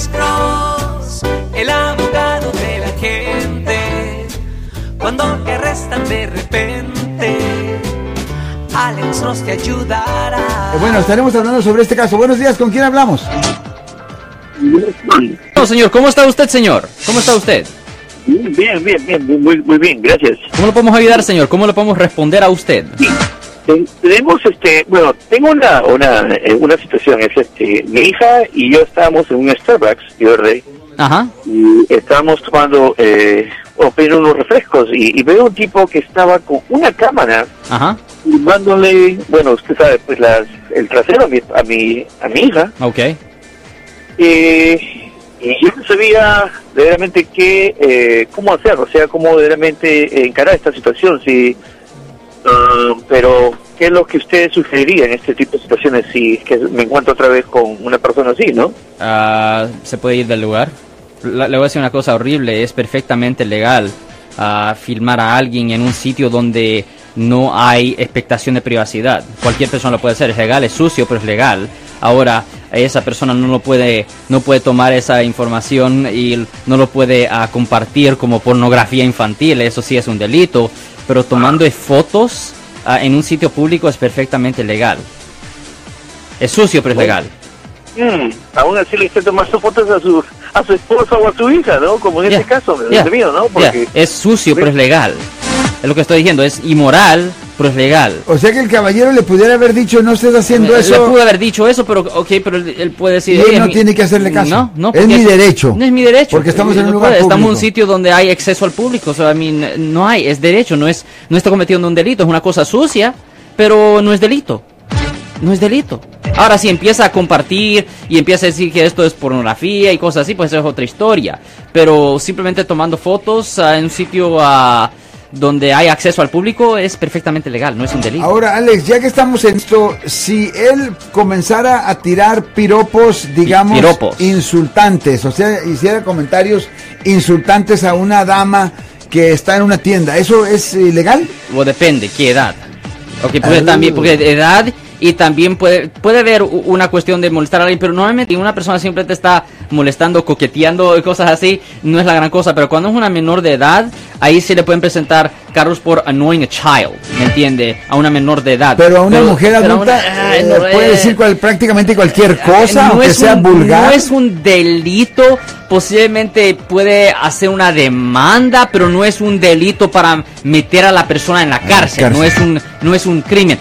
Alex Cross, el abogado de la gente. Cuando te arrestan de repente, Alex Cross te ayudará. Eh, Bueno, estaremos hablando sobre este caso. Buenos días, ¿con quién hablamos? No, señor, ¿cómo está usted, señor? ¿Cómo está usted? Bien, bien, bien, muy, muy bien, gracias. ¿Cómo lo podemos ayudar, señor? ¿Cómo le podemos responder a usted? Ten- Tenemos, este, bueno, tengo una, una, eh, una situación, es este, mi hija y yo estábamos en un Starbucks, yo rey, Ajá. y estábamos tomando, eh, o pidiendo unos refrescos, y, y veo un tipo que estaba con una cámara Ajá. filmándole, bueno, usted sabe, pues las, el trasero a mi, a mi, a mi hija, Ok. Eh, y yo no sabía verdaderamente qué, eh, cómo hacer, o sea, cómo verdaderamente encarar esta situación, si, ah, pero qué es lo que usted sugeriría en este tipo de situaciones si me encuentro otra vez con una persona así, ¿no? Ah, ¿Se puede ir del lugar? Le voy a decir una cosa horrible. Es perfectamente legal ah, filmar a alguien en un sitio donde no hay expectación de privacidad. Cualquier persona lo puede hacer. Es legal, es sucio, pero es legal. Ahora, esa persona no lo puede, no puede tomar esa información y no lo puede compartir como pornografía infantil. Eso sí es un delito. Pero tomando fotos ah, en un sitio público es perfectamente legal. Es sucio, pero es legal. Mm, aún así le esté tomando fotos a su, a su esposa o a su hija, ¿no? Como en este caso, Es sucio, pero es legal. Es lo que estoy diciendo. Es inmoral, pero es legal. O sea que el caballero le pudiera haber dicho, no estés haciendo Le eso. pudo haber dicho eso, pero ok, pero él, puede decir. Y él "Oye, no tiene que hacerle caso. No, no. Es mi derecho. No es mi derecho. Porque estamos en un lugar puede, Estamos en un sitio donde hay acceso al público. O sea, I mean, no hay, es derecho, no es, no está cometiendo un delito, es una cosa sucia, pero no es delito. No es delito. Ahora, si empieza a compartir y empieza a decir que esto es pornografía y cosas así, pues eso es otra historia. Pero simplemente tomando fotos en un sitio ah, donde hay acceso al público es perfectamente legal, no es un delito. Ahora, Alex, ya que estamos en esto, si él comenzara a tirar piropos, digamos, Piropos. insultantes, o sea, hiciera comentarios insultantes a una dama que está en una tienda, ¿eso es ilegal? O depende, ¿qué edad? Ok, puede Ah. también, porque edad y también puede, puede haber una cuestión de molestar a alguien, pero normalmente una persona siempre te está molestando, coqueteando y cosas así, no es la gran cosa, pero cuando es una menor de edad, ahí sí le pueden presentar cargos por annoying a child, ¿me entiende? A una menor de edad. Pero a una mujer pero a adulta una- eh, no, puede eh, decir cual- prácticamente cualquier cosa, no aunque es sea un- vulgar. No es un delito, posiblemente puede hacer una demanda, pero no es un delito para meter a la persona en la cárcel, cárcel. no es un no es un crimen.